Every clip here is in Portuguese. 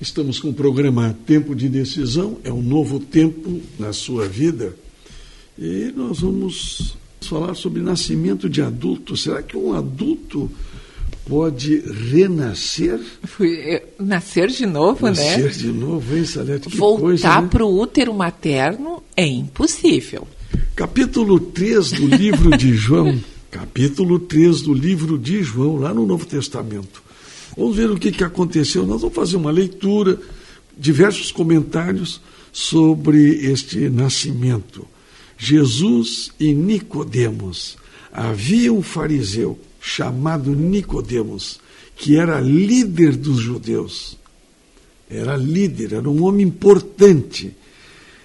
Estamos com o programa Tempo de Decisão, é um novo tempo na sua vida. E nós vamos falar sobre nascimento de adulto. Será que um adulto pode renascer? Eh, nascer de novo, Nascer né? Nascer de novo, hein, Salete? Que Voltar né? para o útero materno é impossível. Capítulo 3 do livro de João. capítulo 3 do livro de João, lá no Novo Testamento. Vamos ver o que, que aconteceu. Nós vamos fazer uma leitura, diversos comentários sobre este nascimento. Jesus e Nicodemos. Havia um fariseu chamado Nicodemos, que era líder dos judeus. Era líder, era um homem importante.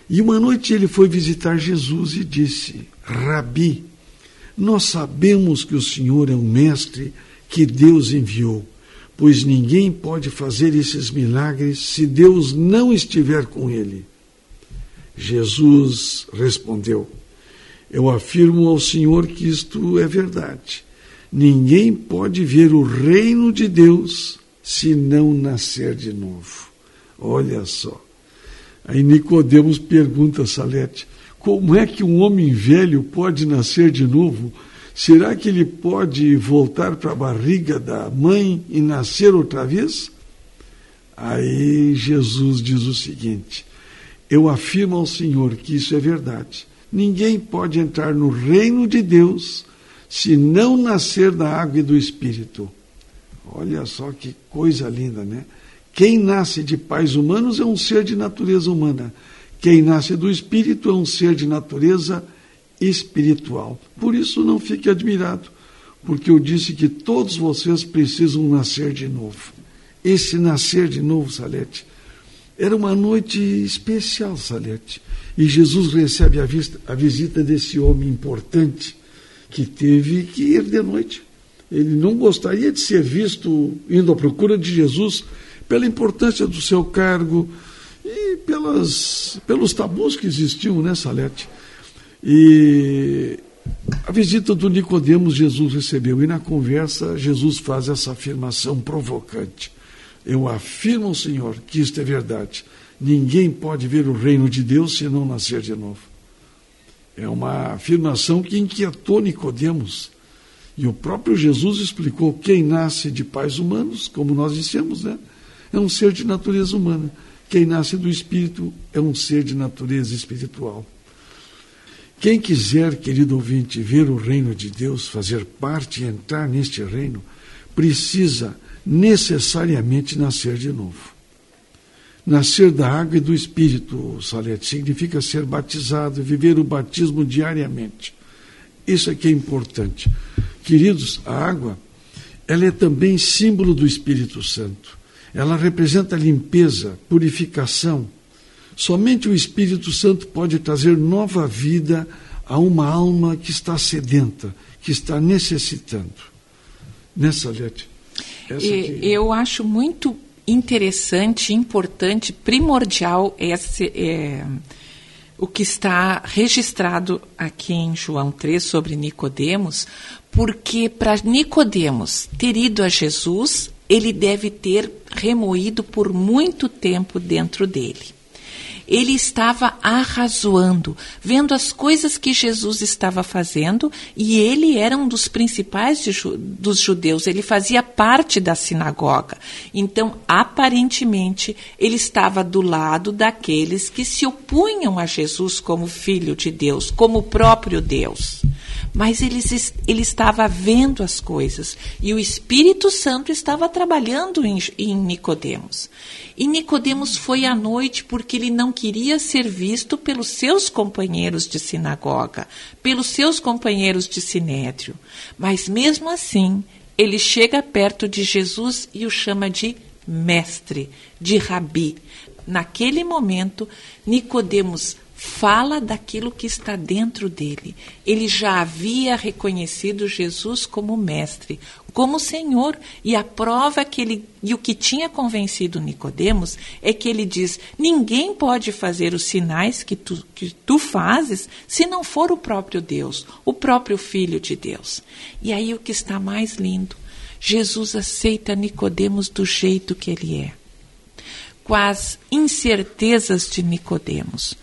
E uma noite ele foi visitar Jesus e disse: Rabi, nós sabemos que o Senhor é um mestre que Deus enviou pois ninguém pode fazer esses milagres se Deus não estiver com ele. Jesus respondeu: Eu afirmo ao Senhor que isto é verdade. Ninguém pode ver o reino de Deus se não nascer de novo. Olha só. Aí Nicodemos pergunta a Salete: Como é que um homem velho pode nascer de novo? Será que ele pode voltar para a barriga da mãe e nascer outra vez? Aí Jesus diz o seguinte: Eu afirmo ao Senhor que isso é verdade. Ninguém pode entrar no reino de Deus se não nascer da água e do Espírito. Olha só que coisa linda, né? Quem nasce de pais humanos é um ser de natureza humana. Quem nasce do Espírito é um ser de natureza espiritual. Por isso, não fique admirado, porque eu disse que todos vocês precisam nascer de novo. Esse nascer de novo, Salete, era uma noite especial, Salete. E Jesus recebe a, vista, a visita desse homem importante que teve que ir de noite. Ele não gostaria de ser visto indo à procura de Jesus pela importância do seu cargo e pelas, pelos tabus que existiam, né, Salete? E a visita do Nicodemos Jesus recebeu e na conversa Jesus faz essa afirmação provocante. Eu afirmo ao Senhor que isto é verdade. Ninguém pode ver o reino de Deus se não nascer de novo. É uma afirmação que inquietou Nicodemos. E o próprio Jesus explicou: quem nasce de pais humanos, como nós dissemos, né, é um ser de natureza humana. Quem nasce do Espírito é um ser de natureza espiritual. Quem quiser, querido ouvinte, ver o reino de Deus, fazer parte e entrar neste reino, precisa necessariamente nascer de novo. Nascer da água e do Espírito, Salete, significa ser batizado, viver o batismo diariamente. Isso é que é importante. Queridos, a água, ela é também símbolo do Espírito Santo. Ela representa limpeza, purificação, Somente o Espírito Santo pode trazer nova vida a uma alma que está sedenta, que está necessitando. Nessa? Que... Eu acho muito interessante, importante, primordial esse, é, o que está registrado aqui em João 3 sobre Nicodemos, porque para Nicodemos ter ido a Jesus, ele deve ter remoído por muito tempo dentro dele ele estava arrazoando, vendo as coisas que Jesus estava fazendo, e ele era um dos principais ju dos judeus, ele fazia parte da sinagoga. Então, aparentemente, ele estava do lado daqueles que se opunham a Jesus como filho de Deus, como o próprio Deus mas ele, ele estava vendo as coisas e o Espírito Santo estava trabalhando em, em Nicodemos. E Nicodemos foi à noite porque ele não queria ser visto pelos seus companheiros de sinagoga, pelos seus companheiros de sinédrio. Mas mesmo assim, ele chega perto de Jesus e o chama de mestre, de rabi. Naquele momento, Nicodemos fala daquilo que está dentro dele. Ele já havia reconhecido Jesus como mestre, como Senhor, e a prova que ele e o que tinha convencido Nicodemos é que ele diz: ninguém pode fazer os sinais que tu, que tu fazes se não for o próprio Deus, o próprio Filho de Deus. E aí o que está mais lindo, Jesus aceita Nicodemos do jeito que ele é com as incertezas de Nicodemos,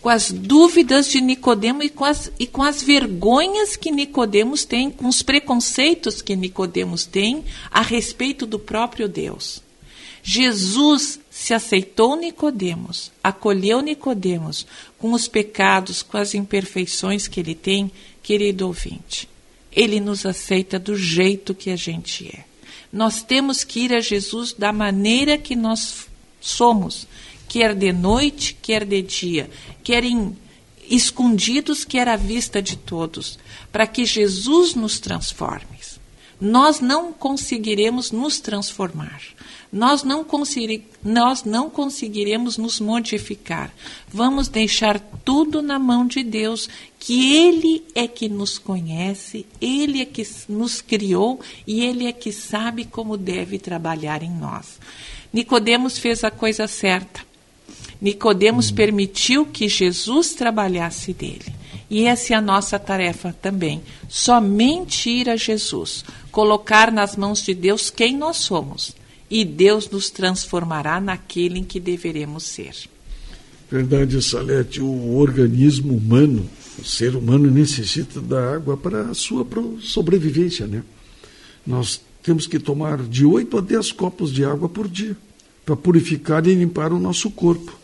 com as dúvidas de Nicodemo e com as, e com as vergonhas que Nicodemos tem, com os preconceitos que Nicodemos tem a respeito do próprio Deus. Jesus se aceitou Nicodemos, acolheu Nicodemos com os pecados, com as imperfeições que ele tem, querido ouvinte. Ele nos aceita do jeito que a gente é. Nós temos que ir a Jesus da maneira que nós somos, quer de noite, quer de dia, quer em escondidos, quer à vista de todos, para que Jesus nos transforme. Nós não conseguiremos nos transformar. Nós não, nós não conseguiremos nos modificar. Vamos deixar tudo na mão de Deus, que Ele é que nos conhece, Ele é que nos criou e Ele é que sabe como deve trabalhar em nós. Nicodemos fez a coisa certa. Nicodemos permitiu que Jesus trabalhasse dele. E essa é a nossa tarefa também. Somente ir a Jesus, colocar nas mãos de Deus quem nós somos. E Deus nos transformará naquele em que deveremos ser. Verdade, Salete. O organismo humano, o ser humano, necessita da água para a sua sobrevivência, né? Nós temos que tomar de 8 a 10 copos de água por dia para purificar e limpar o nosso corpo.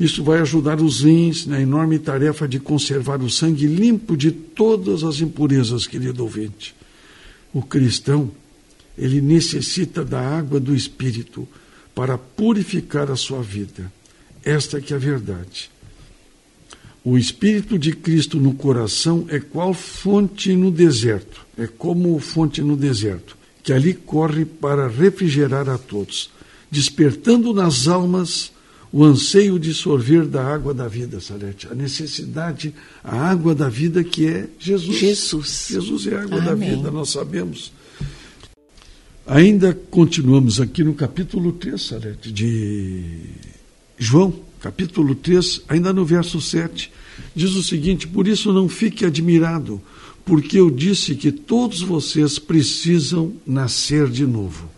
Isso vai ajudar os rins na enorme tarefa de conservar o sangue limpo de todas as impurezas, querido ouvinte. O cristão, ele necessita da água do Espírito para purificar a sua vida. Esta é que é a verdade. O Espírito de Cristo no coração é qual fonte no deserto, é como fonte no deserto, que ali corre para refrigerar a todos despertando nas almas o anseio de sorver da água da vida, Salete. A necessidade, a água da vida que é Jesus. Jesus. Jesus é a água Amém. da vida, nós sabemos. Ainda continuamos aqui no capítulo 3, Salete, de João, capítulo 3, ainda no verso 7. Diz o seguinte: Por isso não fique admirado, porque eu disse que todos vocês precisam nascer de novo.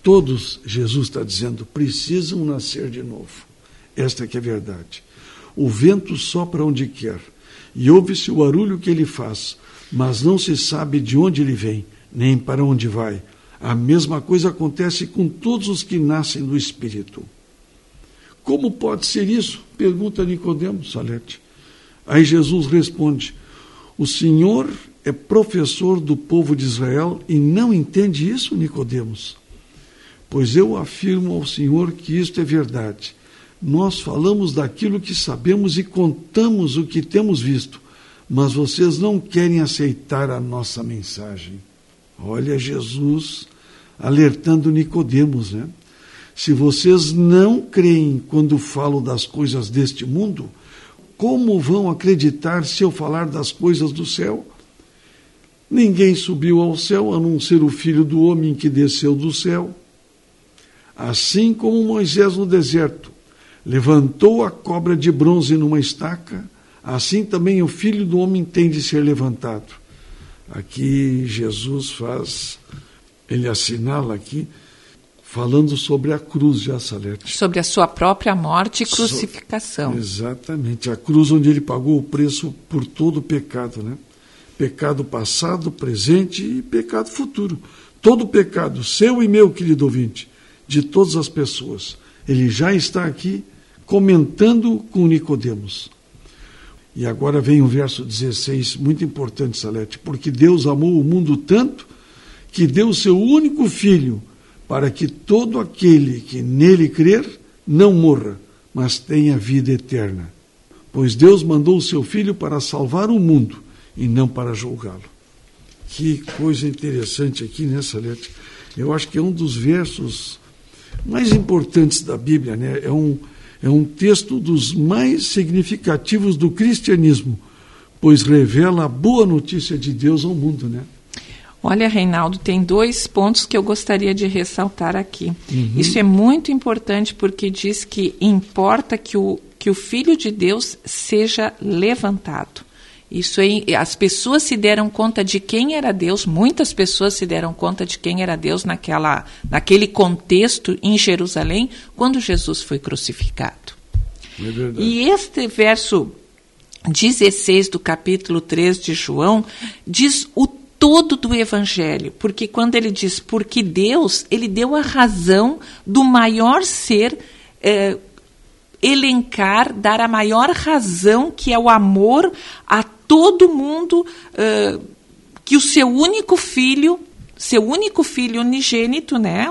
Todos, Jesus está dizendo, precisam nascer de novo. Esta que é a verdade. O vento sopra onde quer, e ouve-se o barulho que ele faz, mas não se sabe de onde ele vem, nem para onde vai. A mesma coisa acontece com todos os que nascem do Espírito. Como pode ser isso? Pergunta Nicodemos, Salete. Aí Jesus responde: O Senhor é professor do povo de Israel e não entende isso, Nicodemos? Pois eu afirmo ao Senhor que isto é verdade. Nós falamos daquilo que sabemos e contamos o que temos visto, mas vocês não querem aceitar a nossa mensagem. Olha Jesus alertando Nicodemos, né? Se vocês não creem quando falo das coisas deste mundo, como vão acreditar se eu falar das coisas do céu? Ninguém subiu ao céu a não ser o filho do homem que desceu do céu. Assim como Moisés no deserto levantou a cobra de bronze numa estaca, assim também o filho do homem tem de ser levantado. Aqui Jesus faz, ele assinala aqui, falando sobre a cruz de Assalete. Sobre a sua própria morte e crucificação. So, exatamente, a cruz onde ele pagou o preço por todo o pecado, né? Pecado passado, presente e pecado futuro. Todo pecado, seu e meu, querido ouvinte, de todas as pessoas. Ele já está aqui comentando com Nicodemos. E agora vem o verso 16, muito importante, Salete, porque Deus amou o mundo tanto que deu o seu único filho para que todo aquele que nele crer não morra, mas tenha vida eterna. Pois Deus mandou o seu filho para salvar o mundo e não para julgá-lo. Que coisa interessante aqui, né, Salete? Eu acho que é um dos versos mais importantes da Bíblia. Né? É, um, é um texto dos mais significativos do cristianismo, pois revela a boa notícia de Deus ao mundo. Né? Olha, Reinaldo, tem dois pontos que eu gostaria de ressaltar aqui. Uhum. Isso é muito importante porque diz que importa que o, que o Filho de Deus seja levantado. Isso aí, as pessoas se deram conta de quem era Deus, muitas pessoas se deram conta de quem era Deus naquela, naquele contexto em Jerusalém, quando Jesus foi crucificado. É e este verso 16 do capítulo 3 de João diz o todo do evangelho, porque quando ele diz porque Deus, ele deu a razão do maior ser eh, elencar, dar a maior razão que é o amor a todo mundo, uh, que o seu único filho, seu único filho unigênito, né,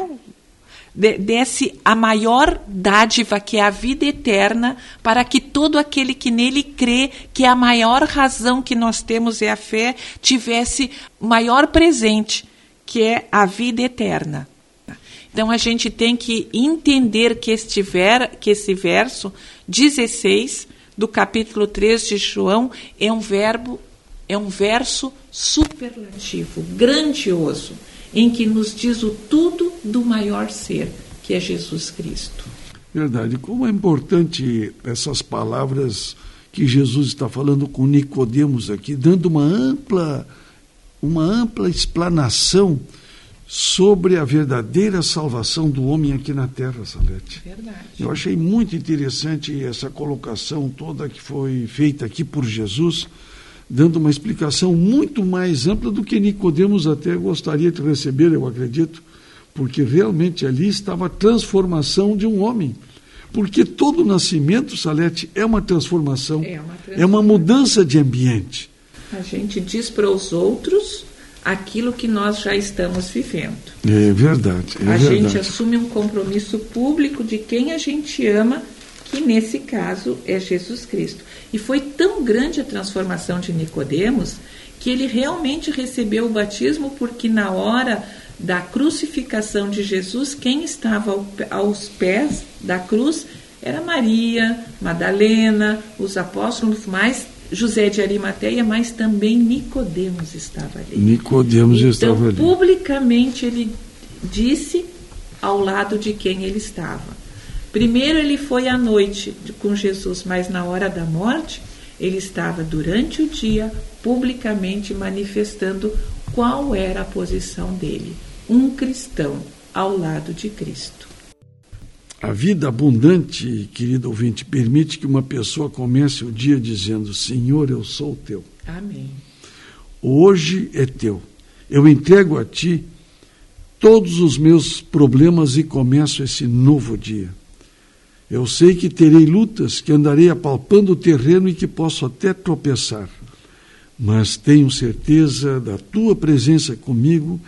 desse a maior dádiva, que é a vida eterna, para que todo aquele que nele crê, que a maior razão que nós temos é a fé, tivesse maior presente, que é a vida eterna. Então a gente tem que entender que, este ver, que esse verso 16 do capítulo 3 de João é um verbo, é um verso superlativo, grandioso, em que nos diz o tudo do maior ser, que é Jesus Cristo. Verdade. Como é importante essas palavras que Jesus está falando com Nicodemos aqui, dando uma ampla uma ampla explanação sobre a verdadeira salvação do homem aqui na Terra, Salete. Verdade. Eu achei muito interessante essa colocação toda que foi feita aqui por Jesus, dando uma explicação muito mais ampla do que Nicodemos até gostaria de receber, eu acredito, porque realmente ali estava a transformação de um homem. Porque todo nascimento, Salete, é uma transformação, é uma, transformação. É uma mudança de ambiente. A gente diz para os outros aquilo que nós já estamos vivendo. É verdade. É a verdade. gente assume um compromisso público de quem a gente ama, que nesse caso é Jesus Cristo. E foi tão grande a transformação de Nicodemos que ele realmente recebeu o batismo porque na hora da crucificação de Jesus, quem estava aos pés da cruz era Maria, Madalena, os apóstolos, mais José de Arimateia, mas também Nicodemos estava ali. Nicodemos então, estava ali. Publicamente ele disse ao lado de quem ele estava. Primeiro ele foi à noite com Jesus, mas na hora da morte ele estava durante o dia publicamente manifestando qual era a posição dele, um cristão ao lado de Cristo. A vida abundante, querido ouvinte, permite que uma pessoa comece o dia dizendo: Senhor, eu sou teu. Amém. Hoje é teu. Eu entrego a ti todos os meus problemas e começo esse novo dia. Eu sei que terei lutas, que andarei apalpando o terreno e que posso até tropeçar, mas tenho certeza da tua presença comigo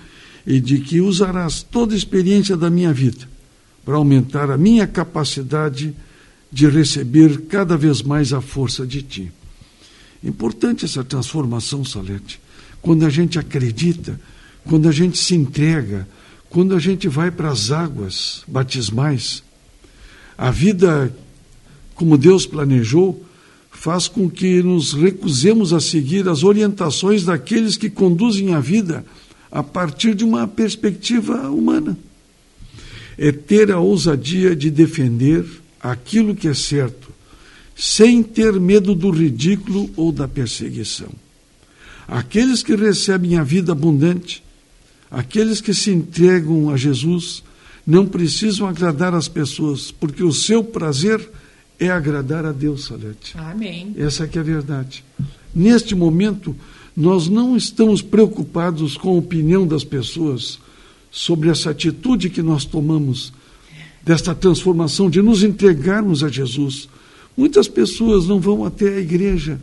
e de que usarás toda a experiência da minha vida para aumentar a minha capacidade de receber cada vez mais a força de Ti. Importante essa transformação, Salete. Quando a gente acredita, quando a gente se entrega, quando a gente vai para as águas batismais, a vida como Deus planejou faz com que nos recusemos a seguir as orientações daqueles que conduzem a vida a partir de uma perspectiva humana é ter a ousadia de defender aquilo que é certo, sem ter medo do ridículo ou da perseguição. Aqueles que recebem a vida abundante, aqueles que se entregam a Jesus, não precisam agradar as pessoas, porque o seu prazer é agradar a Deus, Salete. Amém. Essa é que é a verdade. Neste momento, nós não estamos preocupados com a opinião das pessoas, sobre essa atitude que nós tomamos, desta transformação, de nos entregarmos a Jesus. Muitas pessoas não vão até a igreja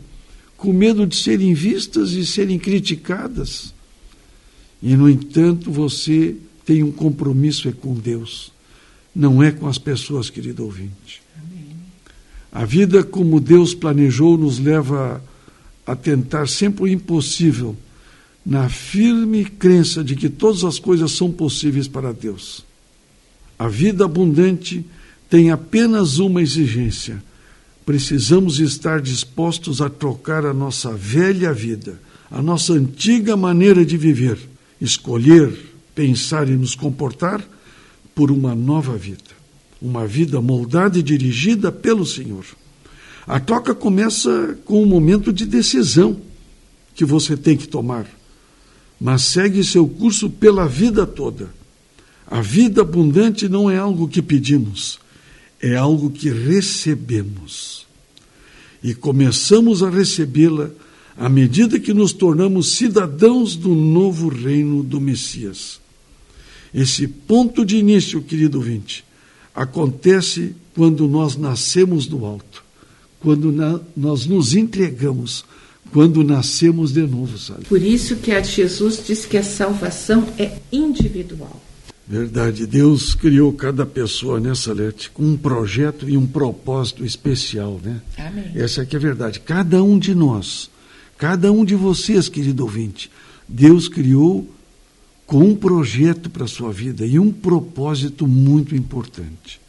com medo de serem vistas e serem criticadas. E, no entanto, você tem um compromisso é com Deus, não é com as pessoas, querido ouvinte. A vida como Deus planejou nos leva a tentar sempre o impossível na firme crença de que todas as coisas são possíveis para Deus. A vida abundante tem apenas uma exigência: precisamos estar dispostos a trocar a nossa velha vida, a nossa antiga maneira de viver, escolher, pensar e nos comportar por uma nova vida, uma vida moldada e dirigida pelo Senhor. A troca começa com um momento de decisão que você tem que tomar, mas segue seu curso pela vida toda. A vida abundante não é algo que pedimos, é algo que recebemos. E começamos a recebê-la à medida que nos tornamos cidadãos do novo reino do Messias. Esse ponto de início, querido ouvinte, acontece quando nós nascemos do alto, quando na, nós nos entregamos, quando nascemos de novo, sabe? Por isso que a Jesus diz que a salvação é individual. Verdade, Deus criou cada pessoa nessa Lete com um projeto e um propósito especial, né? Amém. Essa aqui é a verdade. Cada um de nós, cada um de vocês, querido ouvinte, Deus criou com um projeto para a sua vida e um propósito muito importante.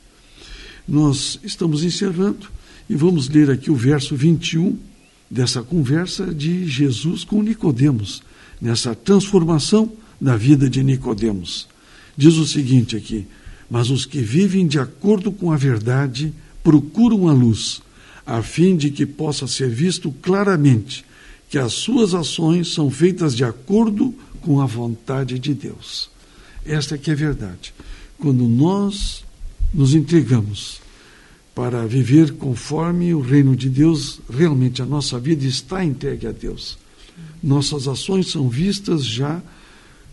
Nós estamos encerrando e vamos ler aqui o verso 21 dessa conversa de Jesus com Nicodemos, nessa transformação da vida de Nicodemos. Diz o seguinte aqui: Mas os que vivem de acordo com a verdade procuram a luz, a fim de que possa ser visto claramente que as suas ações são feitas de acordo com a vontade de Deus. Esta que é a verdade. Quando nós nos entregamos para viver conforme o reino de Deus, realmente a nossa vida está entregue a Deus. Nossas ações são vistas já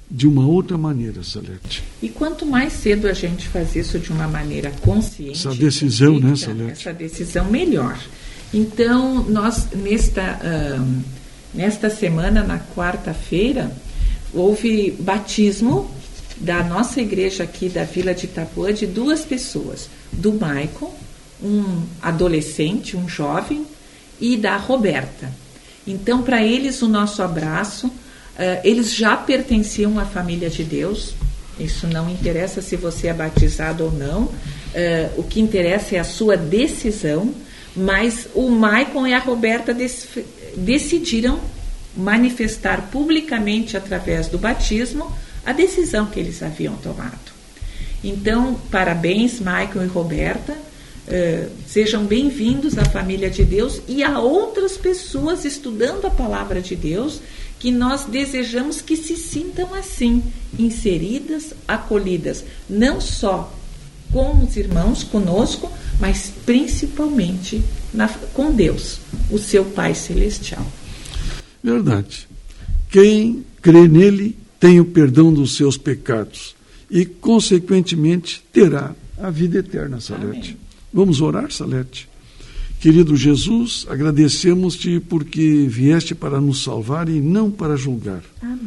de uma outra maneira, Salete. E quanto mais cedo a gente faz isso de uma maneira consciente, essa decisão, né, Salete? Essa decisão melhor. Então, nós nesta nesta semana, na quarta-feira, houve batismo da nossa igreja aqui da Vila de Itapuã de duas pessoas, do Maicon, um adolescente, um jovem, e da Roberta. Então, para eles, o nosso abraço Uh, eles já pertenciam à família de Deus. Isso não interessa se você é batizado ou não. Uh, o que interessa é a sua decisão. Mas o Maicon e a Roberta decidiram manifestar publicamente, através do batismo, a decisão que eles haviam tomado. Então, parabéns, Maicon e Roberta. Uh, sejam bem-vindos à família de Deus e a outras pessoas estudando a palavra de Deus que nós desejamos que se sintam assim, inseridas, acolhidas, não só com os irmãos, conosco, mas principalmente na, com Deus, o seu Pai Celestial. Verdade. Quem crê nele tem o perdão dos seus pecados e, consequentemente, terá a vida eterna, Salete. Amém. Vamos orar, Salete? Querido Jesus, agradecemos-te porque vieste para nos salvar e não para julgar. Amém.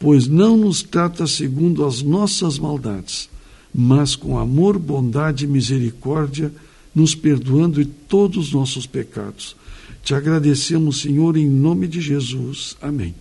Pois não nos trata segundo as nossas maldades, mas com amor, bondade e misericórdia, nos perdoando de todos os nossos pecados. Te agradecemos, Senhor, em nome de Jesus. Amém.